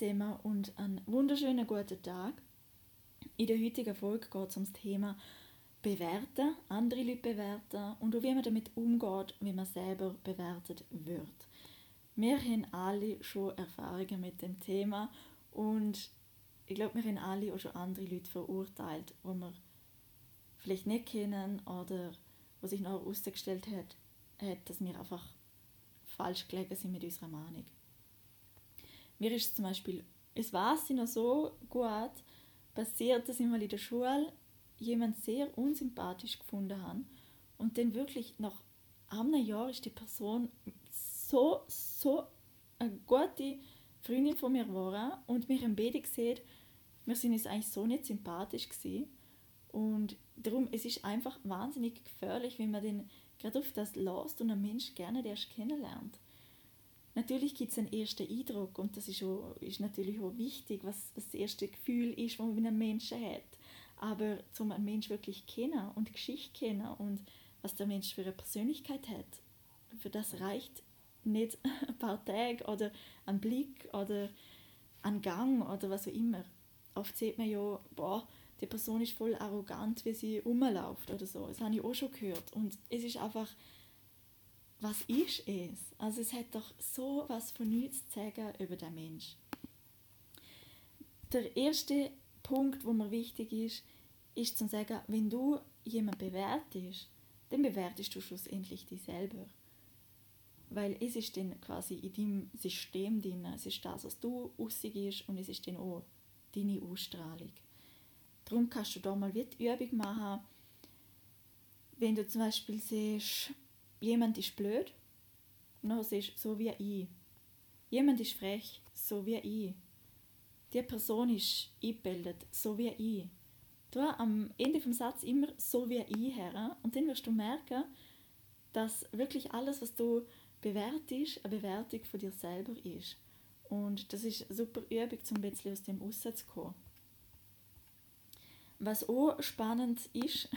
Wir und einen wunderschönen guten Tag. In der heutigen Folge geht es um das Thema Bewerten, andere Leute bewerten und wie man damit umgeht, wie man selber bewertet wird. Wir haben alle schon Erfahrungen mit dem Thema und ich glaube, wir haben alle auch schon andere Leute verurteilt, wo wir vielleicht nicht kennen oder wo sich noch herausgestellt hat, hat, dass wir einfach falsch gelegen sind mit unserer Meinung. Mir ist zum Beispiel, es war sie noch so gut passiert, dass ich mal in der Schule jemand sehr unsympathisch gefunden habe und dann wirklich nach einem Jahr ist die Person so, so eine gute Freundin von mir geworden und wir haben beide gesehen, wir sind uns eigentlich so nicht sympathisch gewesen. und darum, es ist einfach wahnsinnig gefährlich, wenn man den gerade auf das lässt und einen Mensch gerne erst kennenlernt. Natürlich gibt es einen ersten Eindruck und das ist, auch, ist natürlich auch wichtig, was, was das erste Gefühl ist, das man mit einem Menschen hat. Aber zum einen Mensch wirklich kennen und Geschichte kennen und was der Mensch für eine Persönlichkeit hat, für das reicht nicht ein paar Tage oder ein Blick oder ein Gang oder was auch immer. Oft sieht man ja, boah, die Person ist voll arrogant, wie sie rumläuft oder so. Das habe ich auch schon gehört. Und es ist einfach was ist es? Also es hat doch so was von nichts zu sagen über den Mensch. Der erste Punkt, wo mir wichtig ist, ist zu sagen, wenn du jemanden bewertest, dann bewertest du schlussendlich dich selber. Weil es ist dann quasi in deinem System drin, es ist das, was du aussiehst und es ist dann auch deine Ausstrahlung. Darum kannst du da mal die Übung machen, wenn du zum Beispiel siehst, Jemand ist blöd, dann siehst du, so wie ich. Jemand ist frech, so wie ich. Die Person ist eingebildet, so wie ich. Du am Ende vom Satz immer so wie ich her und dann wirst du merken, dass wirklich alles, was du bewertest, eine Bewertung von dir selber ist. Und das ist eine super Übung, um ein bisschen aus dem rauszukommen. Was auch spannend ist,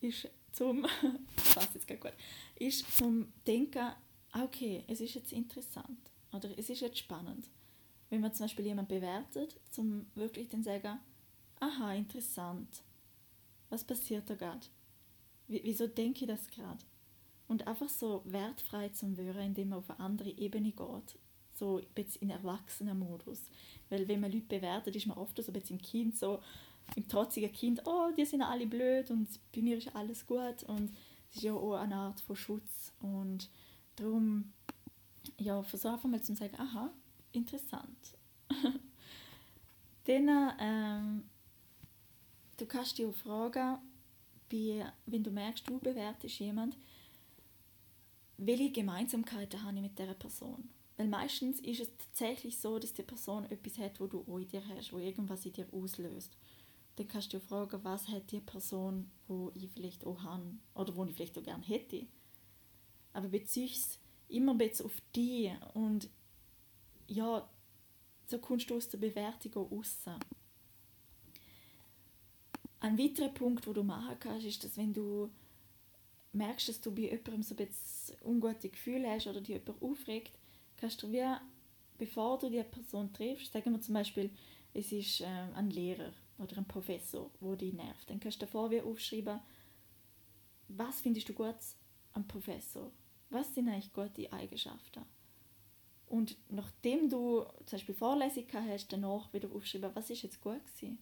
ist zum, passt jetzt gut, ist zum Denken, okay, es ist jetzt interessant oder es ist jetzt spannend. Wenn man zum Beispiel jemanden bewertet, zum wirklich dann sagen, aha, interessant, was passiert da gerade? Wieso denke ich das gerade? Und einfach so wertfrei zum Hören, indem man auf eine andere Ebene geht. So jetzt in Erwachsenen-Modus. Weil wenn man Leute bewertet, ist man oft so ein bisschen im Kind so, im trotzigen Kind, oh, die sind alle blöd und bei mir ist alles gut und es ist ja auch eine Art von Schutz und darum, ja, versuche einfach mal zu sagen, aha, interessant. Dann, ähm, du kannst dich auch fragen, wie, wenn du merkst, du bewertest jemand, welche Gemeinsamkeiten habe ich mit dieser Person? Weil meistens ist es tatsächlich so, dass die Person etwas hat, wo du auch in dir hast, wo irgendwas in dir auslöst dann kannst du fragen, was hat die Person, wo ich vielleicht auch habe oder wo ich vielleicht auch gerne hätte. Aber beziehe es immer ein bisschen auf dich und ja, so kommst du aus der Bewertung raus. Ein weiterer Punkt, wo du machen kannst, ist, dass wenn du merkst, dass du bei jemandem so ein bisschen ungute Gefühle hast oder dich jemand aufregt, kannst du wie, bevor du die Person triffst, sagen wir zum Beispiel, es ist äh, ein Lehrer oder ein Professor, wo dich nervt. Dann kannst du davor wie aufschreiben, was findest du gut am Professor? Was sind eigentlich gute Eigenschaften? Und nachdem du zum Beispiel Vorlesung hast, danach wieder aufschreiben, was ist jetzt gut gewesen?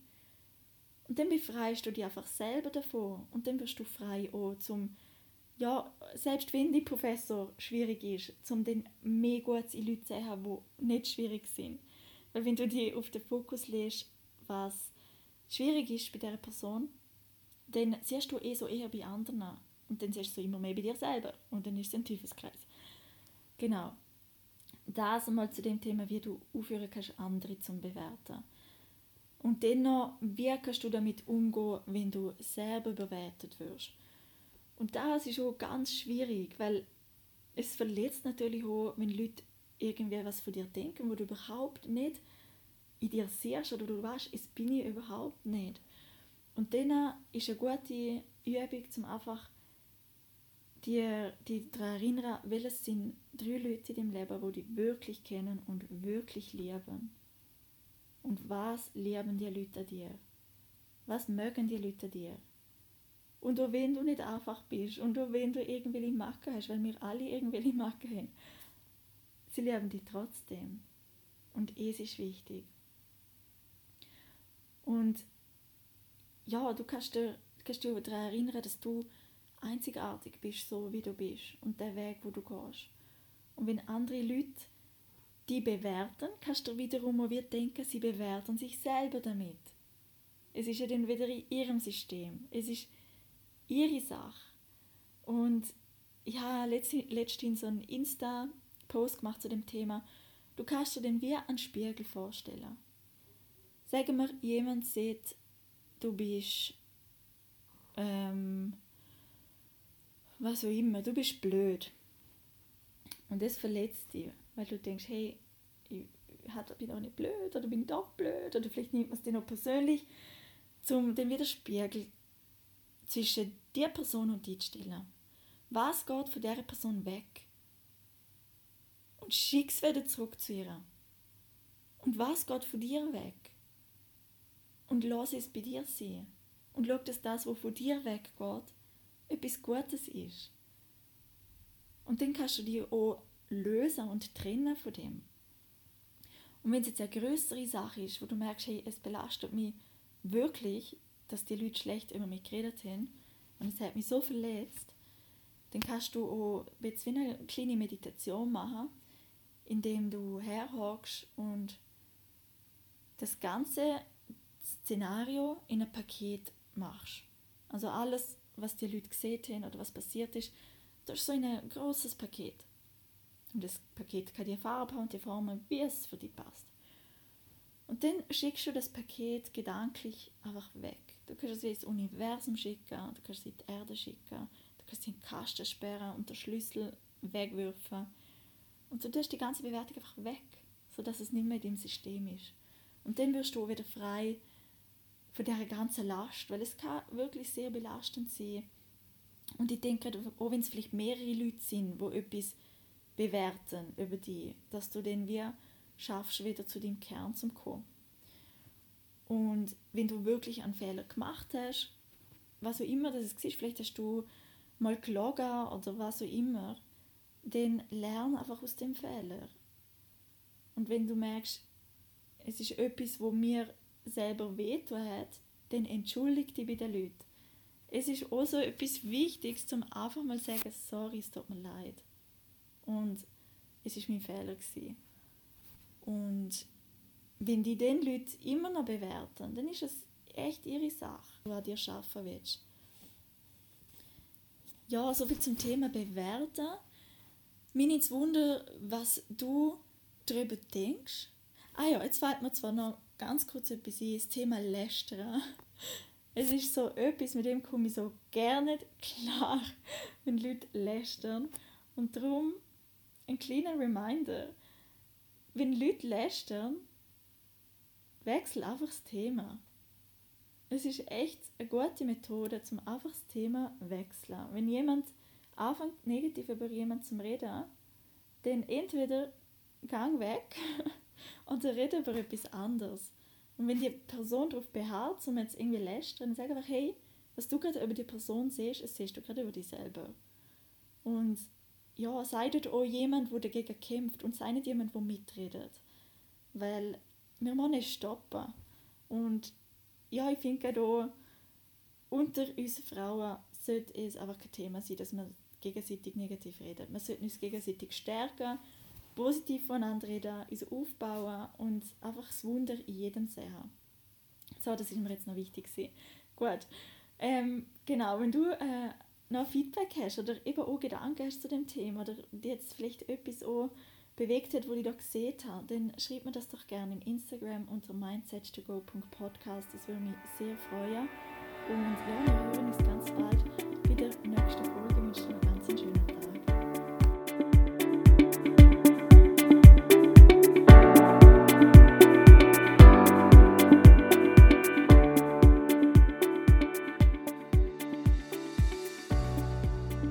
Und dann befreist du dich einfach selber davon und dann wirst du frei auch zum, ja, selbst wenn die Professor schwierig ist, zum dann mehr Gutes in Leute zu sehen, die nicht schwierig sind. Weil wenn du dich auf den Fokus legst, was schwierig ist bei dieser Person, dann siehst du eh so eher bei anderen und dann siehst du immer mehr bei dir selber und dann ist es ein Teufelskreis. Genau. das einmal zu dem Thema, wie du aufhören kannst, andere zu bewerten. Und dennoch, wie kannst du damit umgehen, wenn du selber bewertet wirst. Und das ist auch ganz schwierig, weil es verletzt natürlich auch, wenn Leute irgendwie was von dir denken, wo du überhaupt nicht in dir siehst oder du weißt, es bin ich überhaupt nicht. Und dann ist eine gute Übung, um einfach die, die daran erinnern, welches sind drei Leute in deinem Leben, die dich wirklich kennen und wirklich lieben. Und was lieben die Leute dir? Was mögen die Leute dir? Und auch wenn du nicht einfach bist und auch wenn du irgendwelche Macken hast, weil wir alle irgendwelche Macken haben, sie lieben dich trotzdem. Und es ist wichtig. Und ja, du kannst dir, kannst dich daran erinnern, dass du einzigartig bist, so wie du bist und der Weg, wo du gehst. Und wenn andere Leute die bewerten, kannst du wiederum auch wieder denken, sie bewerten sich selber damit. Es ist ja dann wieder in ihrem System. Es ist ihre Sache. Und ich habe letztens so einen Insta-Post gemacht zu dem Thema. Du kannst dir den wie einen Spiegel vorstellen. Sagen wir, jemand sieht, du bist ähm, was auch immer, du bist blöd. Und das verletzt dich, weil du denkst, hey, ich bin auch nicht blöd oder bin doch blöd oder vielleicht nimmt man es dir noch persönlich, zum den Widerspiegel zwischen der Person und dir zu stellen. Was geht von dieser Person weg? Und schick es wieder zurück zu ihr. Und was geht von dir weg? Und lass es bei dir sehen. Und schau, dass das, was von dir weggeht, etwas Gutes ist. Und dann kannst du dich auch lösen und trennen von dem. Und wenn es jetzt eine größere Sache ist, wo du merkst, hey, es belastet mich wirklich, dass die Leute schlecht über mich geredet haben und es hat mich so verletzt, dann kannst du auch jetzt wie eine kleine Meditation machen, indem du herhockst und das ganze Szenario in ein Paket machst. Also alles was die Leute gesehen haben oder was passiert ist, das ist so ein großes Paket. Und das Paket kann die Farbe haben und die Form, wie es für dich passt. Und dann schickst du das Paket gedanklich einfach weg. Du kannst es ins Universum schicken, du kannst es in die Erde schicken, du kannst es in den Kasten sperren und den Schlüssel wegwerfen. Und so tust die ganze Bewertung einfach weg, sodass es nicht mehr in deinem System ist. Und dann wirst du wieder frei von dieser ganzen Last, weil es kann wirklich sehr belastend sein. Und ich denke, auch wenn es vielleicht mehrere Leute sind, die etwas bewerten über die, dass du dann wie schaffst, wieder zu deinem Kern zu kommen. Und wenn du wirklich einen Fehler gemacht hast, was auch immer das ist, vielleicht hast du mal gelogen oder was auch immer, dann lern einfach aus dem Fehler. Und wenn du merkst, es ist etwas, wo mir selber wehtun hat, dann entschuldige dich bei den Leuten. Es ist auch so etwas Wichtiges, zum einfach mal zu sagen, sorry, es tut mir leid. Und es ist mein Fehler gewesen. Und wenn die den Leute immer noch bewerten, dann ist es echt ihre Sache, an dir arbeiten willst. Ja, soviel zum Thema Bewerten. Mir nimmt Wunder, was du darüber denkst. Ah ja, jetzt fällt mir zwar noch ganz kurz etwas ein, das Thema Lästern. Es ist so etwas, mit dem komme ich so gerne klar, wenn Leute lästern. Und darum ein kleiner Reminder, wenn Leute lästern, wechsel einfach das Thema. Es ist echt eine gute Methode, zum einfach das Thema wechseln. Wenn jemand anfängt, negativ über jemanden zu reden, dann entweder gang weg oder rede über etwas anderes. Und wenn die Person darauf beharrt, um jetzt irgendwie lästern, dann sag einfach, hey, was du gerade über die Person siehst, das siehst du gerade über dich selber. Und ja, sei dort auch jemand, der dagegen kämpft und sei nicht jemand, der mitredet. Weil wir müssen es stoppen. Und ja, ich finde gerade unter uns Frauen sollte es einfach kein Thema sein, dass man gegenseitig negativ redet. Man sollte uns gegenseitig stärken positiv voneinander reden, uns aufbauen und einfach das Wunder in jedem sehen. So, das ist mir jetzt noch wichtig. Gewesen. Gut. Ähm, genau, wenn du äh, noch Feedback hast oder eben auch Gedanken hast zu dem Thema oder dir jetzt vielleicht etwas auch bewegt hat, was ich da gesehen habe, dann schreibt mir das doch gerne im Instagram unter mindset2go.podcast. Das würde mich sehr freuen. Und ja, wir hören uns ganz bald wieder nächste